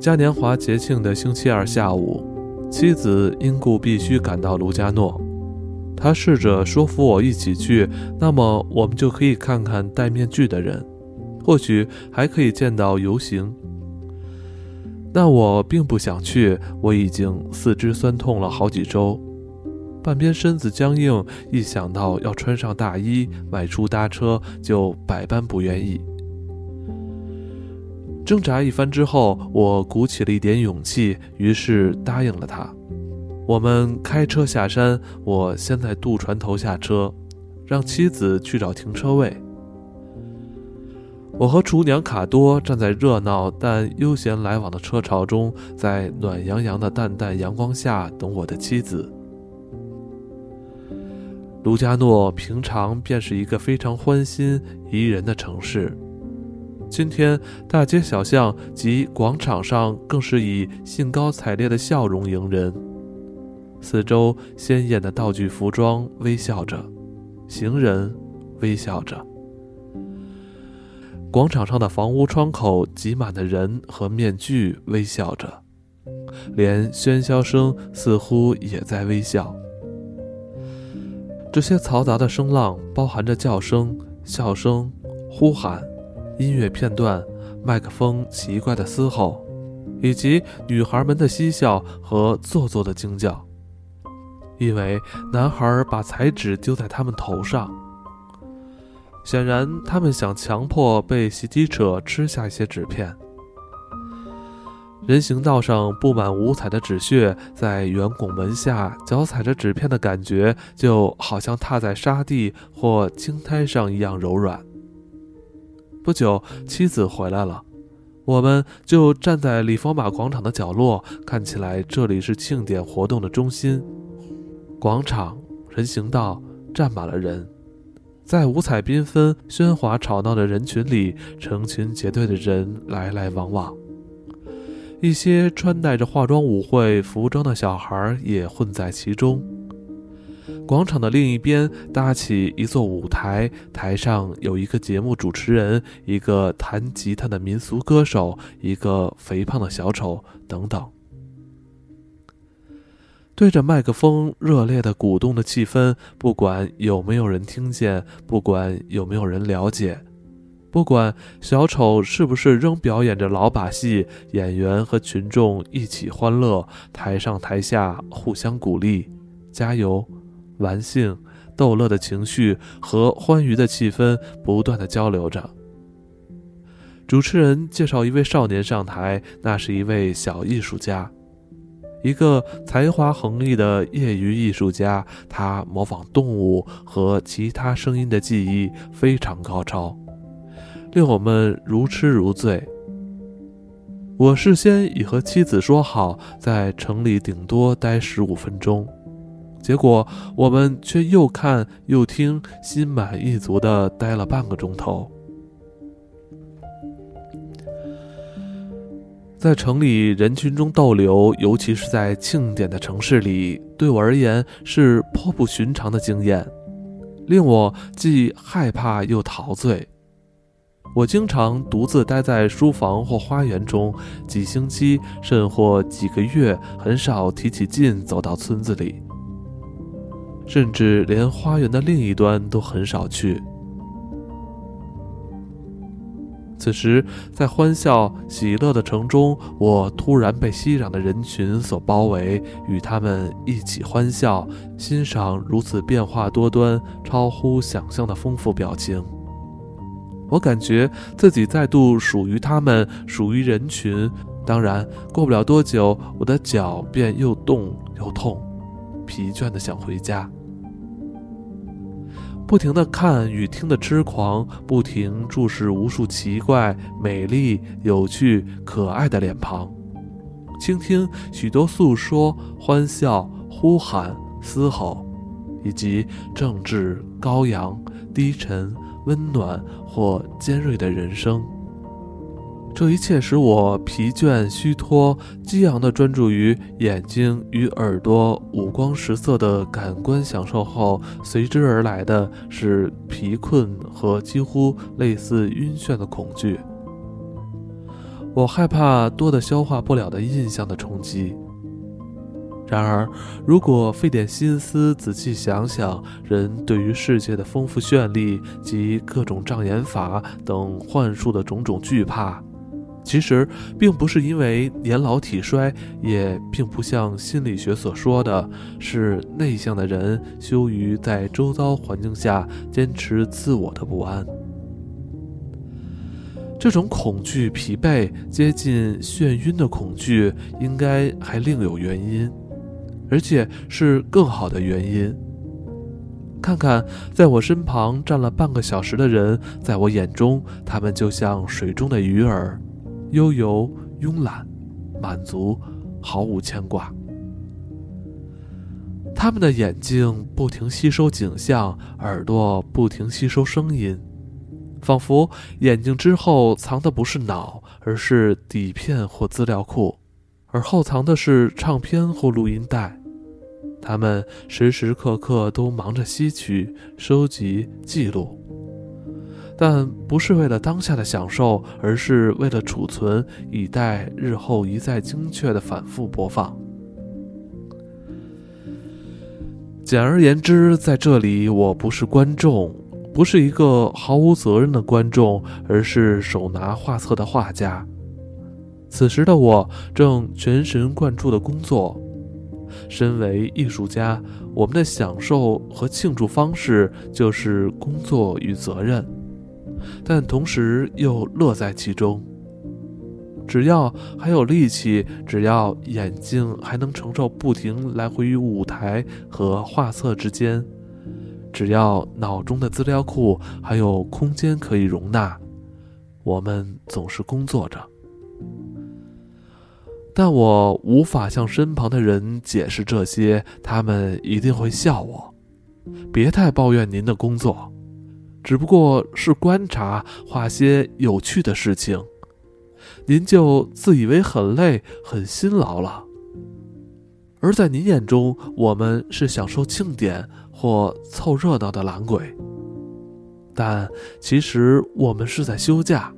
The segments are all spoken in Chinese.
嘉年华节庆的星期二下午，妻子因故必须赶到卢加诺。他试着说服我一起去，那么我们就可以看看戴面具的人，或许还可以见到游行。但我并不想去，我已经四肢酸痛了好几周，半边身子僵硬，一想到要穿上大衣外出搭车，就百般不愿意。挣扎一番之后，我鼓起了一点勇气，于是答应了他。我们开车下山，我先在渡船头下车，让妻子去找停车位。我和厨娘卡多站在热闹但悠闲来往的车潮中，在暖洋洋的淡淡阳光下等我的妻子。卢加诺平常便是一个非常欢欣宜人的城市。今天，大街小巷及广场上更是以兴高采烈的笑容迎人。四周鲜艳的道具服装微笑着，行人微笑着。广场上的房屋窗口挤满的人和面具微笑着，连喧嚣声似乎也在微笑。这些嘈杂的声浪包含着叫声、笑声、呼喊。音乐片段，麦克风奇怪的嘶吼，以及女孩们的嬉笑和做作的惊叫，因为男孩把彩纸丢在他们头上。显然，他们想强迫被袭击者吃下一些纸片。人行道上布满五彩的纸屑，在圆拱门下脚踩着纸片的感觉，就好像踏在沙地或青苔上一样柔软。不久，妻子回来了，我们就站在里佛马广场的角落，看起来这里是庆典活动的中心。广场、人行道站满了人，在五彩缤纷、喧哗吵闹的人群里，成群结队的人来来往往。一些穿戴着化妆舞会服装的小孩也混在其中。广场的另一边搭起一座舞台，台上有一个节目主持人，一个弹吉他的民俗歌手，一个肥胖的小丑等等。对着麦克风热烈的鼓动的气氛，不管有没有人听见，不管有没有人了解，不管小丑是不是仍表演着老把戏，演员和群众一起欢乐，台上台下互相鼓励，加油。玩性、逗乐的情绪和欢愉的气氛不断的交流着。主持人介绍一位少年上台，那是一位小艺术家，一个才华横溢的业余艺术家。他模仿动物和其他声音的技艺非常高超，令我们如痴如醉。我事先已和妻子说好，在城里顶多待十五分钟。结果我们却又看又听，心满意足的待了半个钟头。在城里人群中逗留，尤其是在庆典的城市里，对我而言是颇不寻常的经验，令我既害怕又陶醉。我经常独自待在书房或花园中，几星期甚或几个月，很少提起劲走到村子里。甚至连花园的另一端都很少去。此时，在欢笑喜乐的城中，我突然被熙攘的人群所包围，与他们一起欢笑，欣赏如此变化多端、超乎想象的丰富表情。我感觉自己再度属于他们，属于人群。当然，过不了多久，我的脚便又冻又痛，疲倦的想回家。不停地看与听的痴狂，不停注视无数奇怪、美丽、有趣、可爱的脸庞，倾听许多诉说、欢笑、呼喊、嘶吼，以及政治高扬、低沉、温暖或尖锐的人生。这一切使我疲倦虚脱，激昂地专注于眼睛与耳朵五光十色的感官享受后，随之而来的是疲困和几乎类似晕眩的恐惧。我害怕多的消化不了的印象的冲击。然而，如果费点心思仔细想想，人对于世界的丰富绚丽及各种障眼法等幻术的种种惧怕，其实并不是因为年老体衰，也并不像心理学所说的是内向的人羞于在周遭环境下坚持自我的不安。这种恐惧、疲惫、接近眩晕的恐惧，应该还另有原因，而且是更好的原因。看看在我身旁站了半个小时的人，在我眼中，他们就像水中的鱼儿，悠游、慵懒、满足，毫无牵挂。他们的眼睛不停吸收景象，耳朵不停吸收声音。仿佛眼睛之后藏的不是脑，而是底片或资料库，而后藏的是唱片或录音带。他们时时刻刻都忙着吸取、收集、记录，但不是为了当下的享受，而是为了储存，以待日后一再精确的反复播放。简而言之，在这里我不是观众。不是一个毫无责任的观众，而是手拿画册的画家。此时的我正全神贯注的工作。身为艺术家，我们的享受和庆祝方式就是工作与责任，但同时又乐在其中。只要还有力气，只要眼睛还能承受不停来回于舞台和画册之间。只要脑中的资料库还有空间可以容纳，我们总是工作着。但我无法向身旁的人解释这些，他们一定会笑我。别太抱怨您的工作，只不过是观察、画些有趣的事情，您就自以为很累、很辛劳了。而在您眼中，我们是享受庆典。或凑热闹的懒鬼，但其实我们是在休假。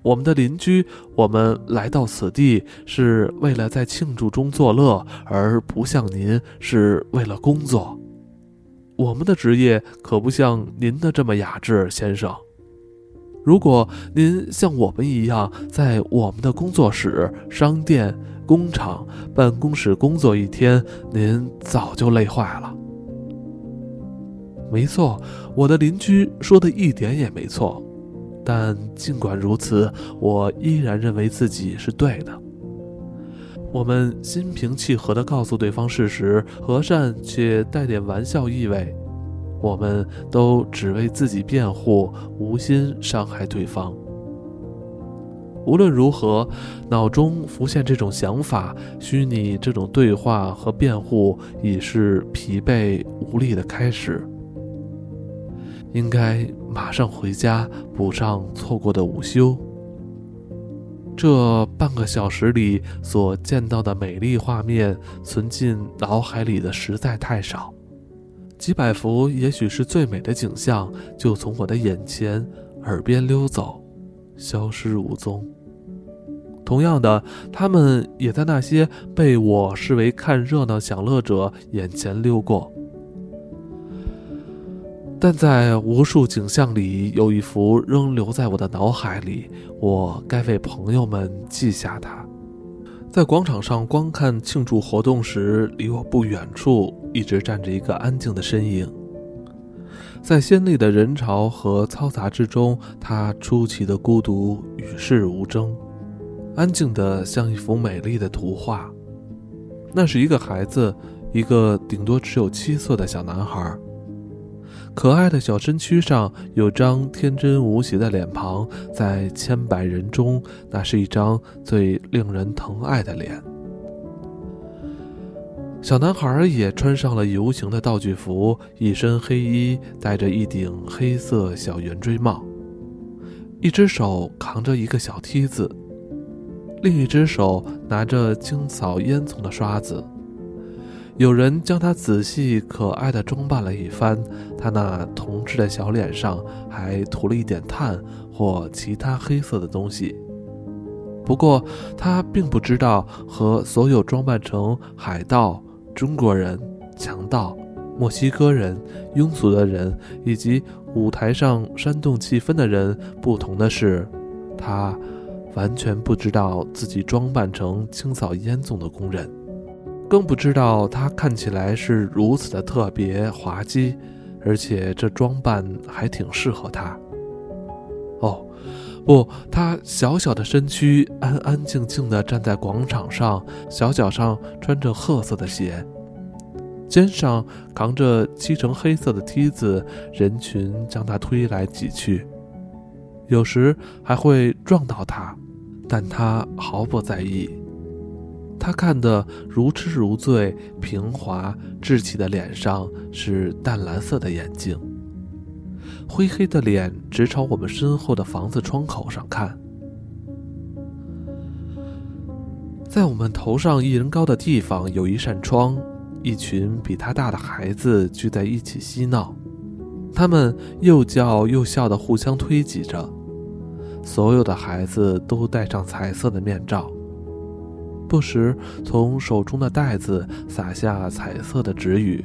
我们的邻居，我们来到此地是为了在庆祝中作乐，而不像您是为了工作。我们的职业可不像您的这么雅致，先生。如果您像我们一样在我们的工作室、商店、工厂、办公室工作一天，您早就累坏了。没错，我的邻居说的一点也没错，但尽管如此，我依然认为自己是对的。我们心平气和地告诉对方事实，和善且带点玩笑意味。我们都只为自己辩护，无心伤害对方。无论如何，脑中浮现这种想法，虚拟这种对话和辩护，已是疲惫无力的开始。应该马上回家补上错过的午休。这半个小时里所见到的美丽画面，存进脑海里的实在太少。几百幅也许是最美的景象，就从我的眼前、耳边溜走，消失无踪。同样的，他们也在那些被我视为看热闹享乐者眼前溜过。但在无数景象里，有一幅仍留在我的脑海里，我该为朋友们记下它。在广场上观看庆祝活动时，离我不远处一直站着一个安静的身影。在鲜丽的人潮和嘈杂之中，他出奇的孤独，与世无争，安静的像一幅美丽的图画。那是一个孩子，一个顶多只有七岁的小男孩。可爱的小身躯上有张天真无邪的脸庞，在千百人中，那是一张最令人疼爱的脸。小男孩也穿上了游行的道具服，一身黑衣，戴着一顶黑色小圆锥帽，一只手扛着一个小梯子，另一只手拿着清扫烟囱的刷子。有人将他仔细可爱的装扮了一番，他那童稚的小脸上还涂了一点炭或其他黑色的东西。不过，他并不知道，和所有装扮成海盗、中国人、强盗、墨西哥人、庸俗的人，以及舞台上煽动气氛的人不同的是，他完全不知道自己装扮成清扫烟囱的工人，更不知道他看起来是如此的特别滑稽，而且这装扮还挺适合他。哦。不，他小小的身躯安安静静地站在广场上，小脚上穿着褐色的鞋，肩上扛着漆成黑色的梯子，人群将他推来挤去，有时还会撞到他，但他毫不在意。他看得如痴如醉，平滑稚气的脸上是淡蓝色的眼睛。灰黑的脸直朝我们身后的房子窗口上看，在我们头上一人高的地方有一扇窗，一群比他大的孩子聚在一起嬉闹，他们又叫又笑的互相推挤着。所有的孩子都戴上彩色的面罩，不时从手中的袋子洒下彩色的纸雨，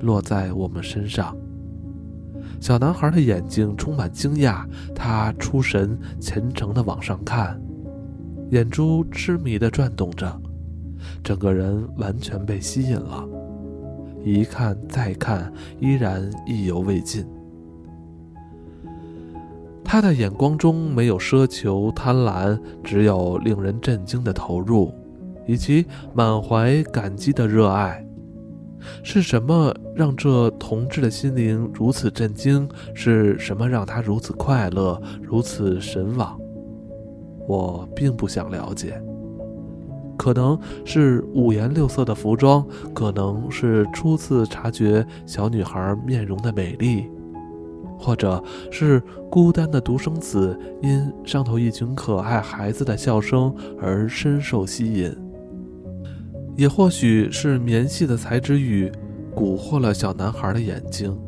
落在我们身上。小男孩的眼睛充满惊讶，他出神，虔诚地往上看，眼珠痴迷地转动着，整个人完全被吸引了。一看再看，依然意犹未尽。他的眼光中没有奢求、贪婪，只有令人震惊的投入，以及满怀感激的热爱。是什么让这同志的心灵如此震惊？是什么让他如此快乐、如此神往？我并不想了解。可能是五颜六色的服装，可能是初次察觉小女孩面容的美丽，或者是孤单的独生子因上头一群可爱孩子的笑声而深受吸引。也或许是绵细的彩纸雨蛊惑了小男孩的眼睛，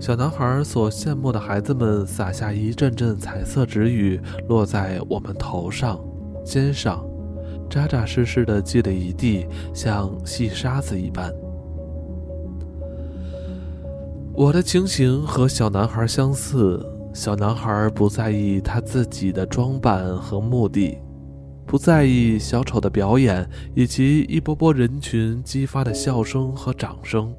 小男孩所羡慕的孩子们洒下一阵阵彩色纸雨，落在我们头上、肩上，扎扎实实的积了一地，像细沙子一般。我的情形和小男孩相似，小男孩不在意他自己的装扮和目的。不在意小丑的表演以及一波波人群激发的笑声和掌声，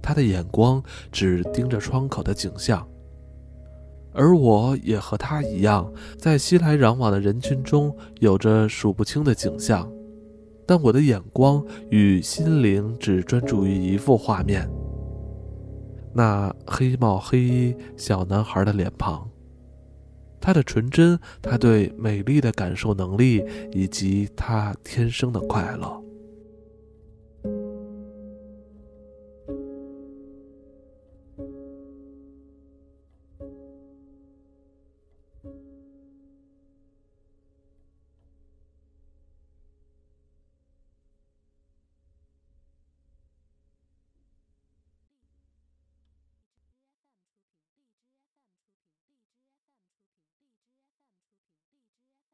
他的眼光只盯着窗口的景象。而我也和他一样，在熙来攘往的人群中有着数不清的景象，但我的眼光与心灵只专注于一幅画面：那黑帽黑衣小男孩的脸庞。他的纯真，他对美丽的感受能力，以及他天生的快乐。